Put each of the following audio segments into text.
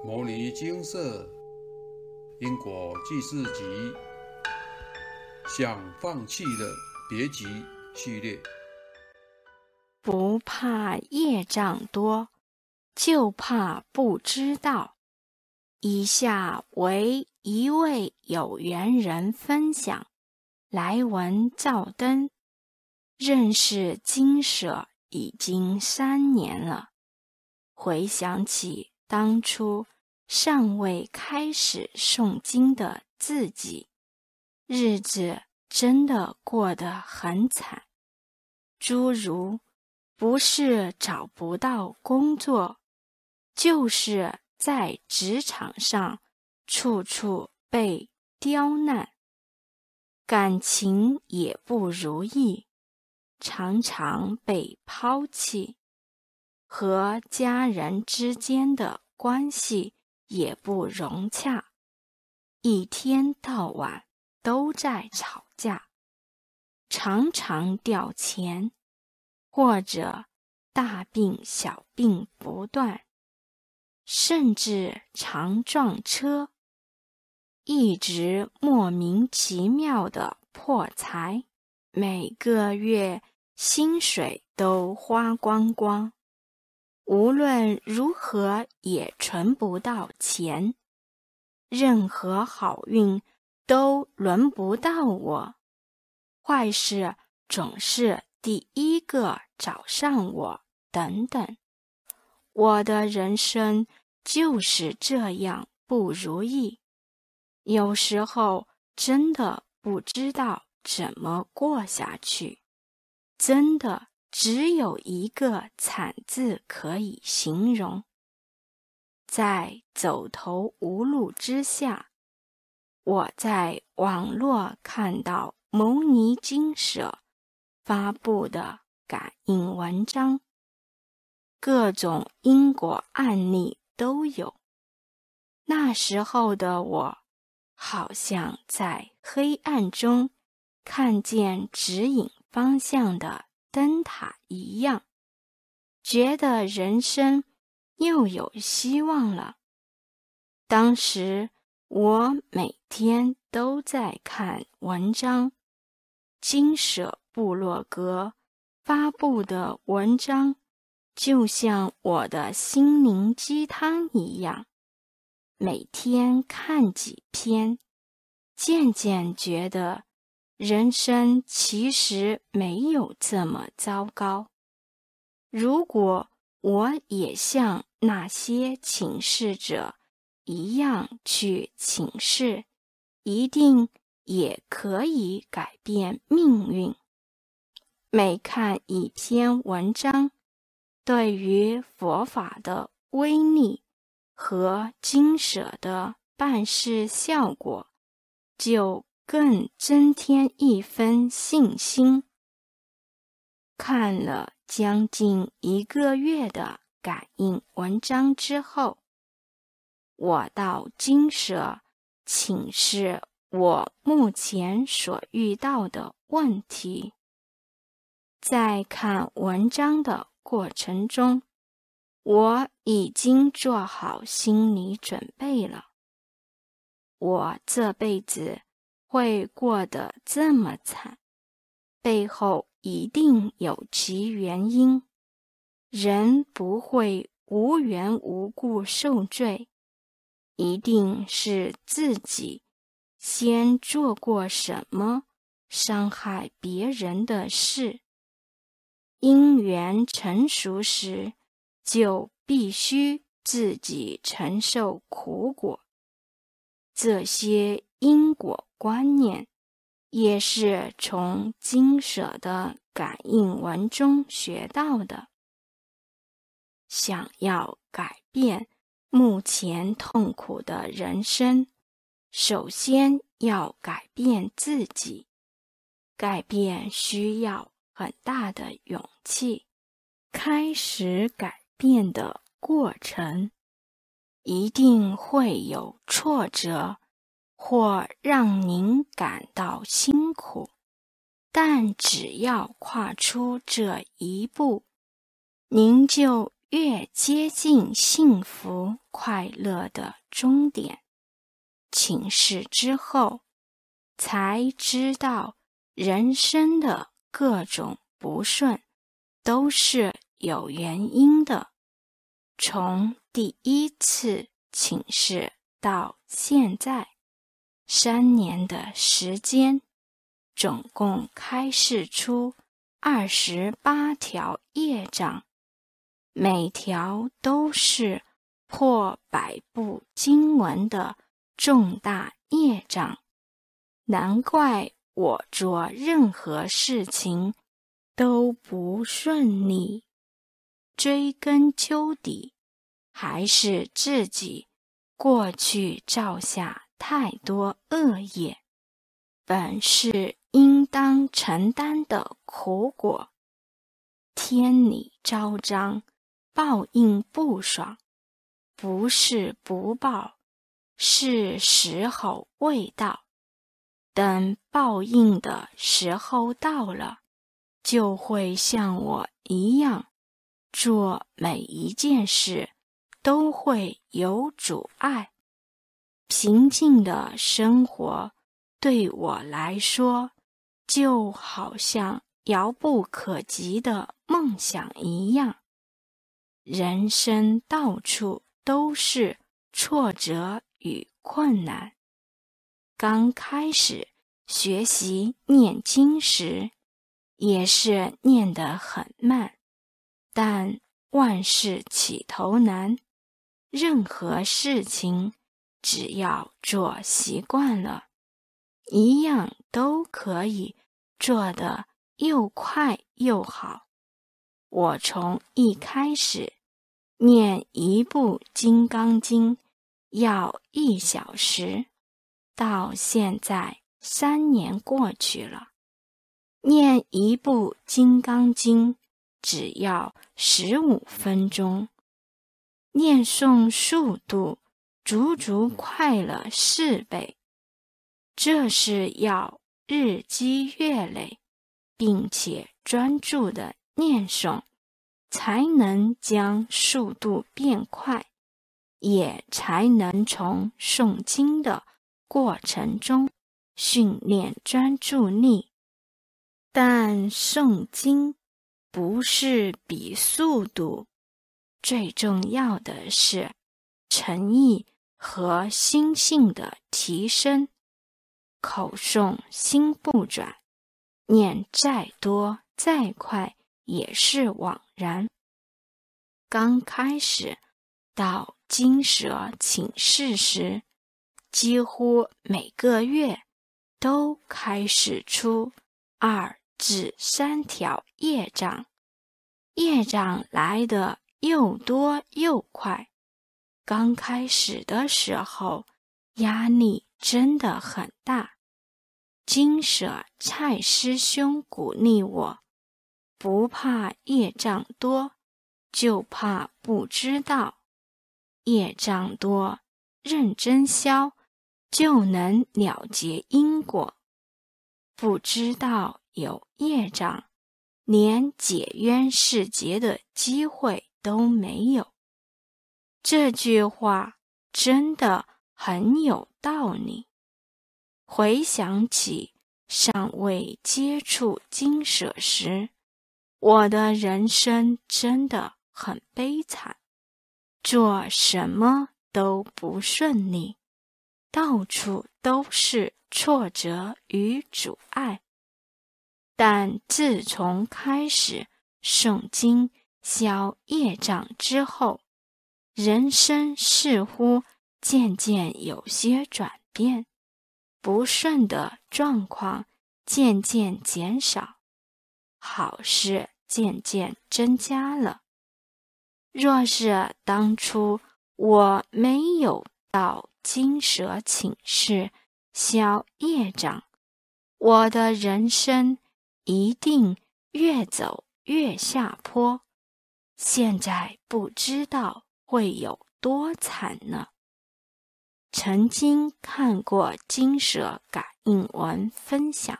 《摩尼金色因果记事集》想放弃的别急系列，不怕业障多，就怕不知道。以下为一位有缘人分享：来文照灯，认识金舍已经三年了，回想起。当初尚未开始诵经的自己，日子真的过得很惨。诸如不是找不到工作，就是在职场上处处被刁难，感情也不如意，常常被抛弃。和家人之间的关系也不融洽，一天到晚都在吵架，常常掉钱，或者大病小病不断，甚至常撞车，一直莫名其妙的破财，每个月薪水都花光光。无论如何也存不到钱，任何好运都轮不到我，坏事总是第一个找上我，等等。我的人生就是这样不如意，有时候真的不知道怎么过下去，真的。只有一个惨字可以形容。在走投无路之下，我在网络看到牟尼金舍发布的感应文章，各种因果案例都有。那时候的我，好像在黑暗中看见指引方向的。灯塔一样，觉得人生又有希望了。当时我每天都在看文章，金舍部落格发布的文章，就像我的心灵鸡汤一样，每天看几篇，渐渐觉得。人生其实没有这么糟糕。如果我也像那些请示者一样去请示，一定也可以改变命运。每看一篇文章，对于佛法的威力和经舍的办事效果，就。更增添一分信心。看了将近一个月的感应文章之后，我到金舍请示我目前所遇到的问题。在看文章的过程中，我已经做好心理准备了。我这辈子。会过得这么惨，背后一定有其原因。人不会无缘无故受罪，一定是自己先做过什么伤害别人的事。因缘成熟时，就必须自己承受苦果。这些因果。观念也是从经舍的感应文中学到的。想要改变目前痛苦的人生，首先要改变自己。改变需要很大的勇气。开始改变的过程，一定会有挫折。或让您感到辛苦，但只要跨出这一步，您就越接近幸福。快乐的终点。请示之后，才知道人生的各种不顺都是有原因的。从第一次请示到现在，三年的时间，总共开示出二十八条业障，每条都是破百部经文的。重大业障，难怪我做任何事情都不顺利。追根究底，还是自己过去造下太多恶业，本是应当承担的苦果。天理昭彰，报应不爽，不是不报。是时候未到，等报应的时候到了，就会像我一样，做每一件事都会有阻碍。平静的生活对我来说，就好像遥不可及的梦想一样。人生到处都是挫折。与困难，刚开始学习念经时，也是念得很慢。但万事起头难，任何事情只要做习惯了，一样都可以做得又快又好。我从一开始念一部《金刚经》。要一小时，到现在三年过去了，念一部《金刚经》只要十五分钟，念诵速度足足快了四倍。这是要日积月累，并且专注的念诵，才能将速度变快。也才能从诵经的过程中训练专注力。但诵经不是比速度，最重要的是诚意和心性的提升。口诵心不转，念再多再快也是枉然。刚开始到。金蛇请示时，几乎每个月都开始出二至三条业障，业障来的又多又快。刚开始的时候，压力真的很大。金舍蔡师兄鼓励我：不怕业障多，就怕不知道。业障多，认真消，就能了结因果。不知道有业障，连解冤释结的机会都没有。这句话真的很有道理。回想起尚未接触金舍时，我的人生真的很悲惨。做什么都不顺利，到处都是挫折与阻碍。但自从开始诵经消业障之后，人生似乎渐渐有些转变，不顺的状况渐渐减少，好事渐渐增加了。若是当初我没有到金蛇请示消业障，我的人生一定越走越下坡，现在不知道会有多惨呢。曾经看过金蛇感应文分享，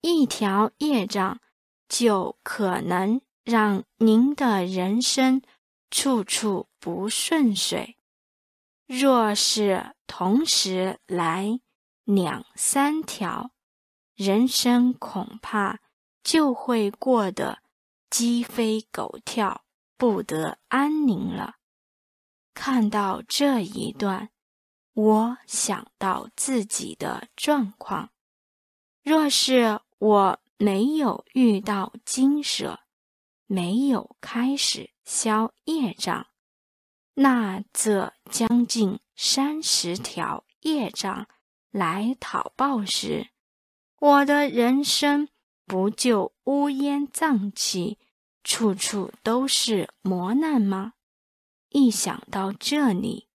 一条业障就可能。让您的人生处处不顺遂。若是同时来两三条，人生恐怕就会过得鸡飞狗跳、不得安宁了。看到这一段，我想到自己的状况：若是我没有遇到金蛇，没有开始消业障，那这将近三十条业障来讨报时，我的人生不就乌烟瘴气，处处都是磨难吗？一想到这里，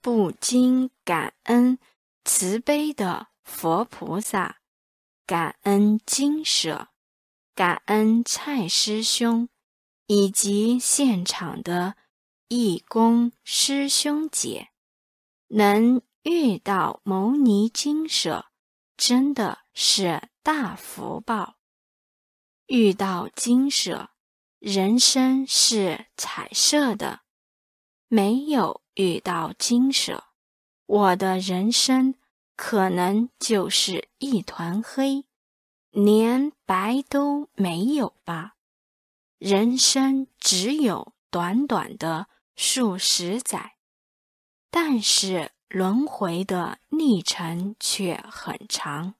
不禁感恩慈悲的佛菩萨，感恩金舍。感恩蔡师兄以及现场的义工师兄姐，能遇到牟尼金舍，真的是大福报。遇到金舍，人生是彩色的；没有遇到金舍，我的人生可能就是一团黑。连白都没有吧？人生只有短短的数十载，但是轮回的历程却很长。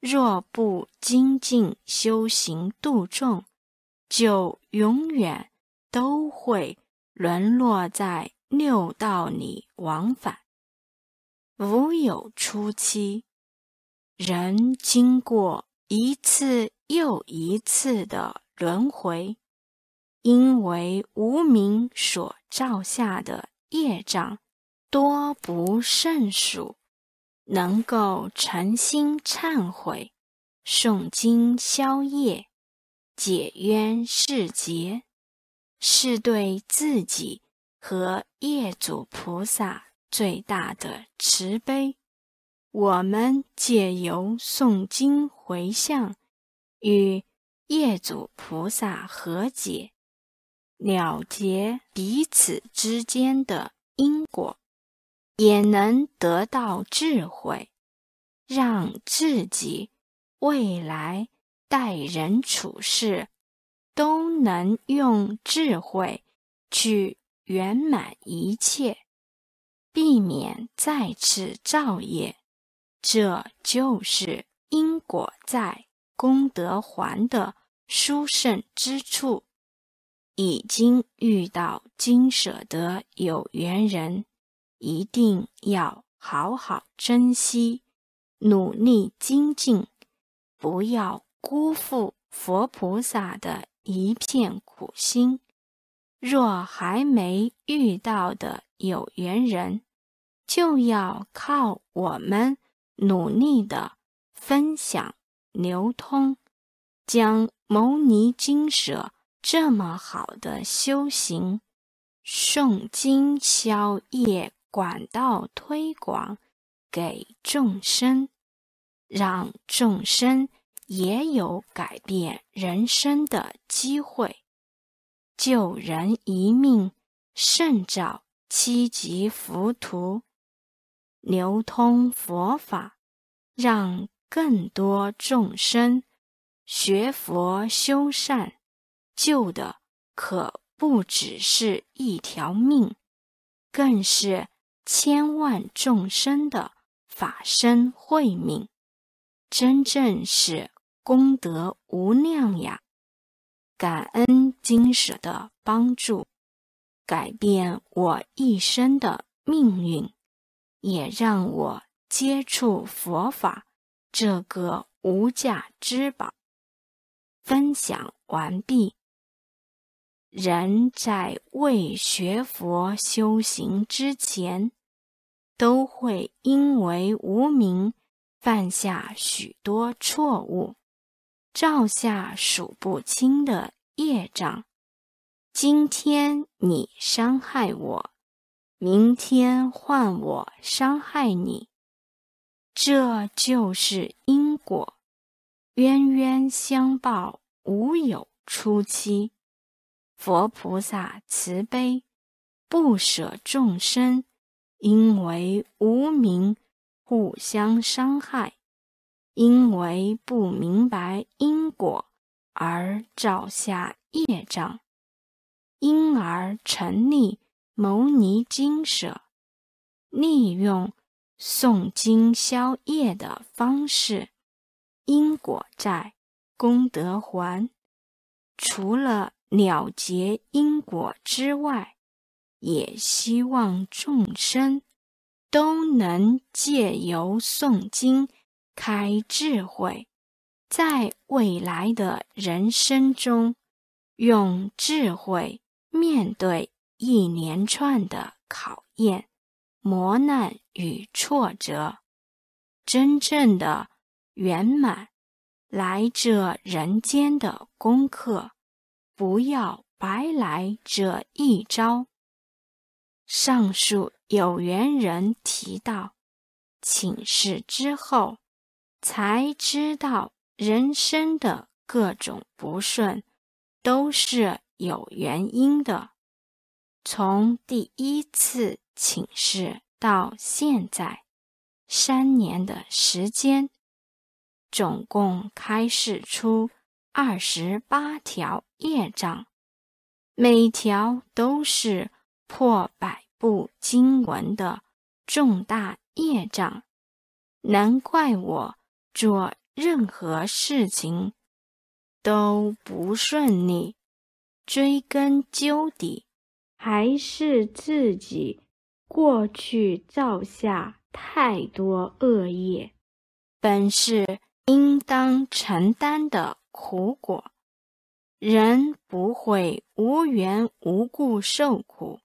若不精进修行度众，就永远都会沦落在六道里往返，无有出期。人经过。一次又一次的轮回，因为无名所造下的业障多不胜数，能够诚心忏悔、诵经消业、解冤释结，是对自己和业主菩萨最大的慈悲。我们借由诵经回向，与业主菩萨和解，了结彼此之间的因果，也能得到智慧，让自己未来待人处事都能用智慧去圆满一切，避免再次造业。这就是因果在，功德还的殊胜之处。已经遇到金舍得有缘人，一定要好好珍惜，努力精进，不要辜负佛菩萨的一片苦心。若还没遇到的有缘人，就要靠我们。努力的分享流通，将牟尼经舍这么好的修行诵经消业管道推广给众生，让众生也有改变人生的机会，救人一命胜造七级浮屠。流通佛法，让更多众生学佛修善，救的可不只是一条命，更是千万众生的法身慧命，真正是功德无量呀！感恩金舍的帮助，改变我一生的命运。也让我接触佛法这个无价之宝。分享完毕。人在未学佛修行之前，都会因为无名犯下许多错误，照下数不清的业障。今天你伤害我。明天换我伤害你，这就是因果，冤冤相报无有出期。佛菩萨慈悲，不舍众生，因为无名互相伤害，因为不明白因果而造下业障，因而成立牟尼经舍，利用诵经消业的方式，因果债，功德还。除了了结因果之外，也希望众生都能借由诵经开智慧，在未来的人生中，用智慧面对一连串的考验、磨难与挫折，真正的圆满。来这人间的功课，不要白来这一招。上述有缘人提到请示之后，才知道人生的各种不顺都是有原因的。从第一次请示到现在，三年的时间。总共开示出二十八条业障，每条都是破百部经文的重大业障。难怪我做任何事情都不顺利，追根究底，还是自己过去造下太多恶业，本是。应当承担的苦果，人不会无缘无故受苦，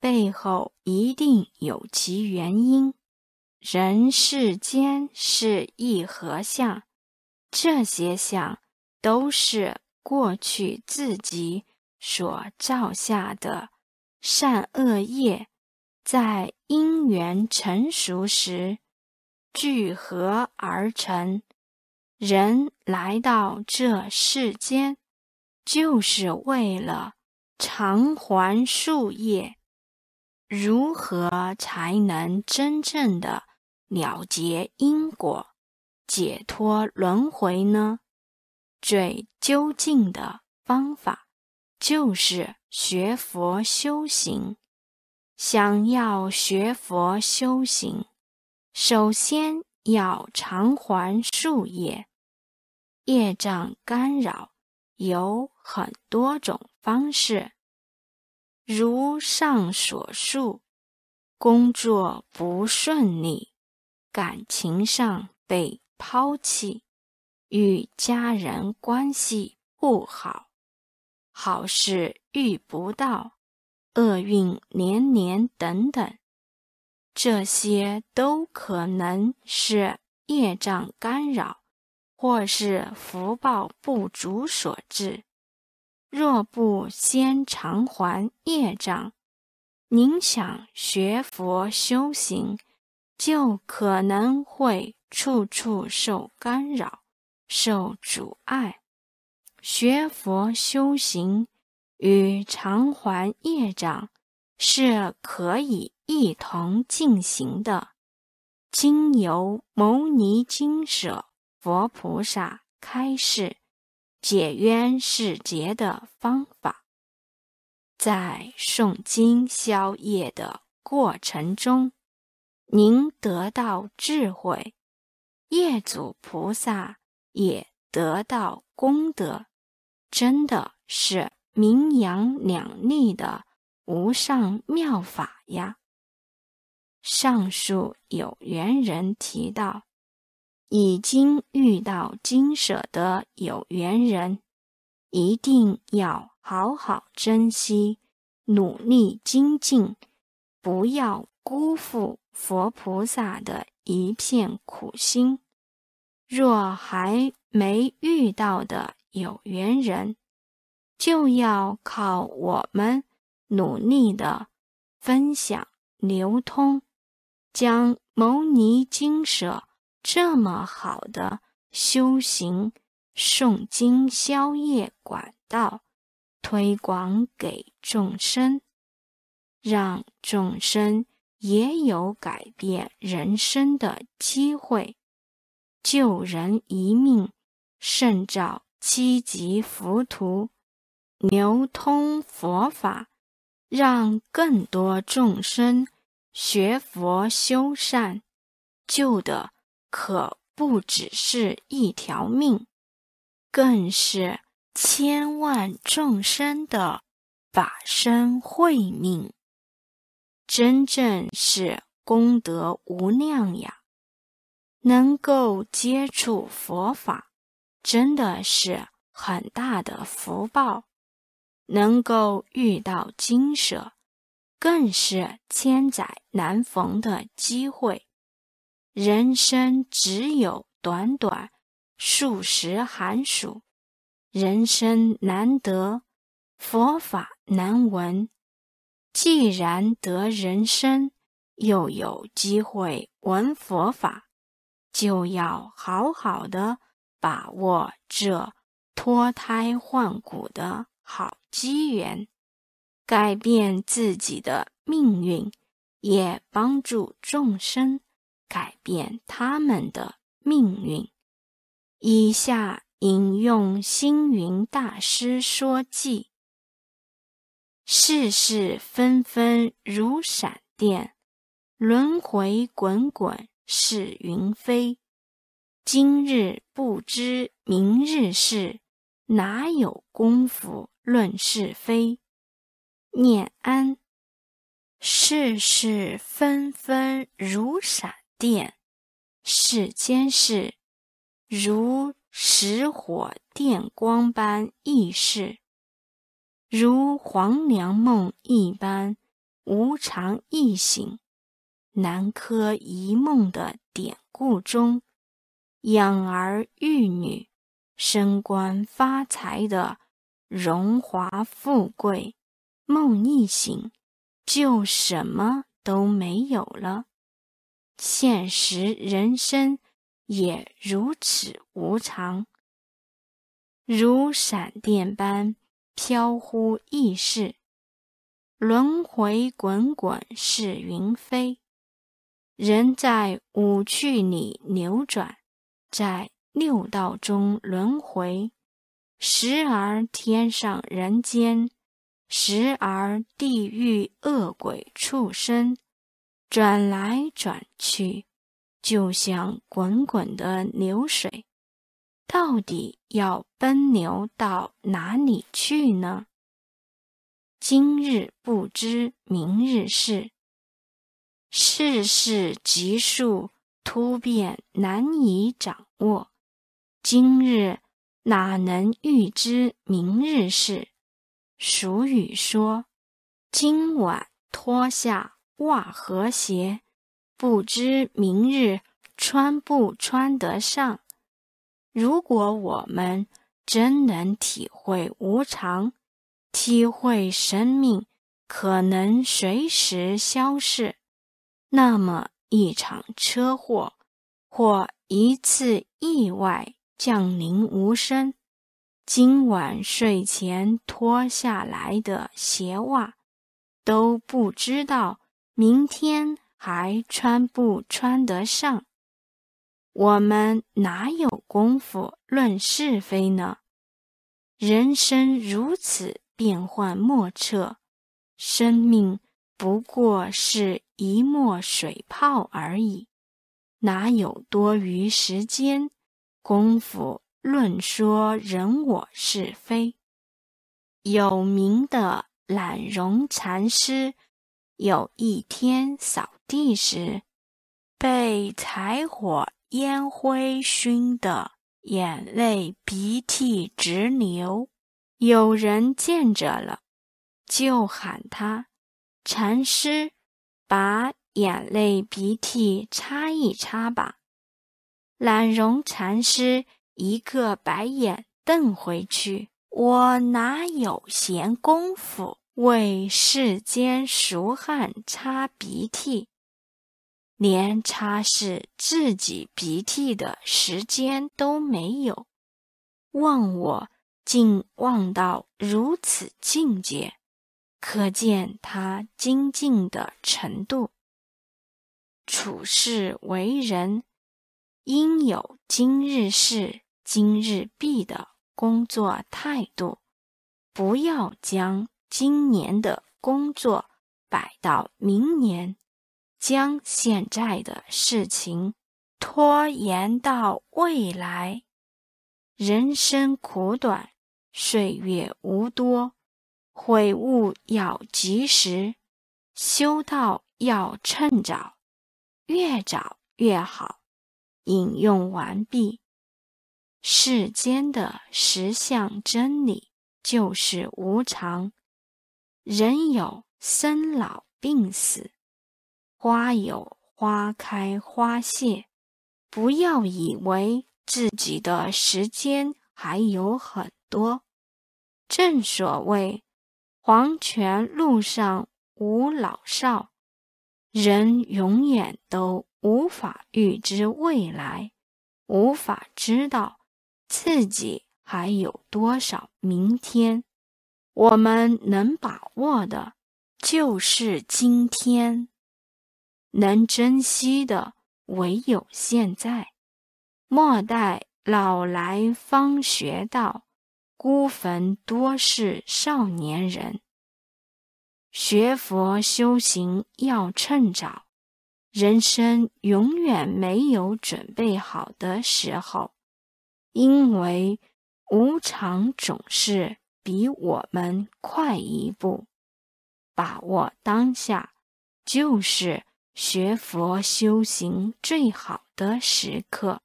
背后一定有其原因。人世间是一合相，这些相都是过去自己所造下的善恶业，在因缘成熟时聚合而成。人来到这世间，就是为了偿还树业。如何才能真正的了结因果、解脱轮回呢？最究竟的方法就是学佛修行。想要学佛修行，首先要偿还树业。业障干扰有很多种方式，如上所述：工作不顺利，感情上被抛弃，与家人关系不好，好事遇不到，厄运连连等等，这些都可能是业障干扰。或是福报不足所致，若不先偿还业障，您想学佛修行，就可能会处处受干扰、受阻碍。学佛修行与偿还业障是可以一同进行的，经由牟尼经舍。佛菩萨开示解冤释结的方法，在诵经消业的过程中，您得到智慧，业主菩萨也得到功德，真的是名扬两利的无上妙法呀！上述有缘人提到。已经遇到金舍的有缘人，一定要好好珍惜，努力精进，不要辜负佛菩萨的一片苦心。若还没遇到的有缘人，就要靠我们努力的分享流通，将牟尼经舍。这么好的修行、诵经、消业管道推广给众生，让众生也有改变人生的机会，救人一命胜造七级浮屠，流通佛法，让更多众生学佛修善，救的可不只是一条命，更是。千万众生的法身慧命，真正是功德无量呀！能够接触佛法，真的是很大的福报；能够遇到金舍，更是千载难逢的机会。人生只有短短数十寒暑。人生难得，佛法难闻。既然得人生，又有机会闻佛法，就要好好的把握这脱胎换骨的好机缘，改变自己的命运，也帮助众生改变他们的命运。以下。引用星云大师说记：世事纷纷如闪电，轮回滚滚是云飞。今日不知明日事，哪有功夫论是非？念安。世事纷纷如闪电，世间事如。石火电光般易逝，如黄粱梦一般无常易醒。南柯一梦的典故中，养儿育女、升官发财的荣华富贵，梦一醒就什么都没有了。现实人生。也如此无常，如闪电般飘忽易逝，轮回滚滚是云飞。人在五趣里流转，在六道中轮回，时而天上人间，时而地狱恶鬼畜生，转来转去。就像滚滚的流水，到底要奔流到哪里去呢？今日不知明日事，世事急速突变，难以掌握。今日哪能预知明日事？俗语说：“今晚脱下袜和鞋。”不知明日穿不穿得上。如果我们真能体会无常，体会生命可能随时消逝，那么一场车祸或一次意外降临无声，今晚睡前脱下来的鞋袜，都不知道明天。还穿不穿得上？我们哪有功夫论是非呢？人生如此变幻莫测，生命不过是一墨水泡而已，哪有多余时间功夫论说人我是非？有名的懒容禅师有一天扫。地时，被柴火烟灰熏得眼泪鼻涕直流。有人见着了，就喊他：“禅师，把眼泪鼻涕擦一擦吧。”懒容禅师一个白眼瞪回去：“我哪有闲工夫为世间俗汉擦鼻涕？”连擦拭自己鼻涕的时间都没有，望我竟望到如此境界，可见他精进的程度。处事为人，应有今日事今日毕的工作态度，不要将今年的工作摆到明年，将现在的事情拖延到未来。人生苦短，岁月无多，悔悟要及时，修道要趁早。越早越好。引用完毕。世间的实相真理就是无常，人有生老病死，花有花开花谢。不要以为自己的时间还有很多。正所谓“黄泉路上无老少”。人永远都无法预知未来，无法知道自己还有多少明天。我们能把握的，就是今天；能珍惜的，唯有现在。莫待老来方学到，孤坟多是少年人。学佛修行要趁早，人生永远没有准备好的时候，因为无常总是比我们快一步。把握当下，就是学佛修行最好的时刻。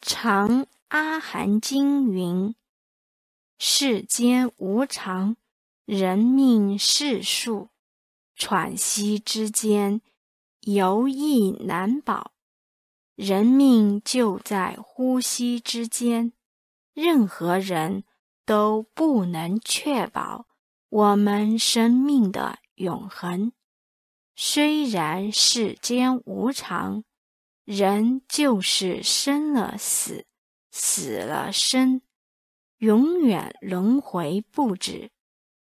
《长阿含经》云：“世间无常。”人命世数，喘息之间，犹亦难保。人命就在呼吸之间，任何人都不能确保我们生命的永恒。虽然世间无常，人就是生了死，死了生，永远轮回不止。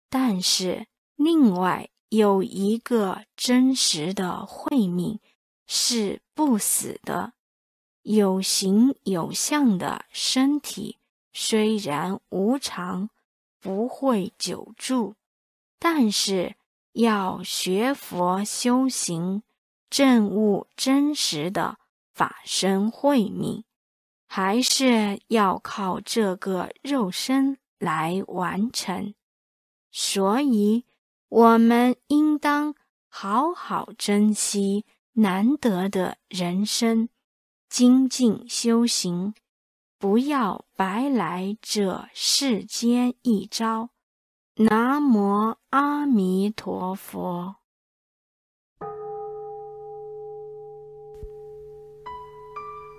但是，另外有一个真实的慧命是不死的，有形有相的身体虽然无常，不会久住，但是要学佛修行，证悟真实的法身慧命，还是要靠这个肉身来完成。所以，我们应当好好珍惜难得的人生，精进修行，不要白来这世间一遭。南无阿弥陀佛。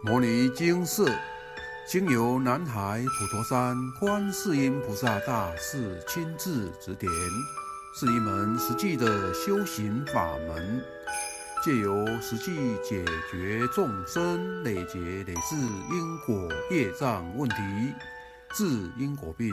摩尼经释。经由南海普陀山观世音菩萨大士亲自指点，是一门实际的修行法门，借由实际解决众生累劫累世因果业障问题，治因果病，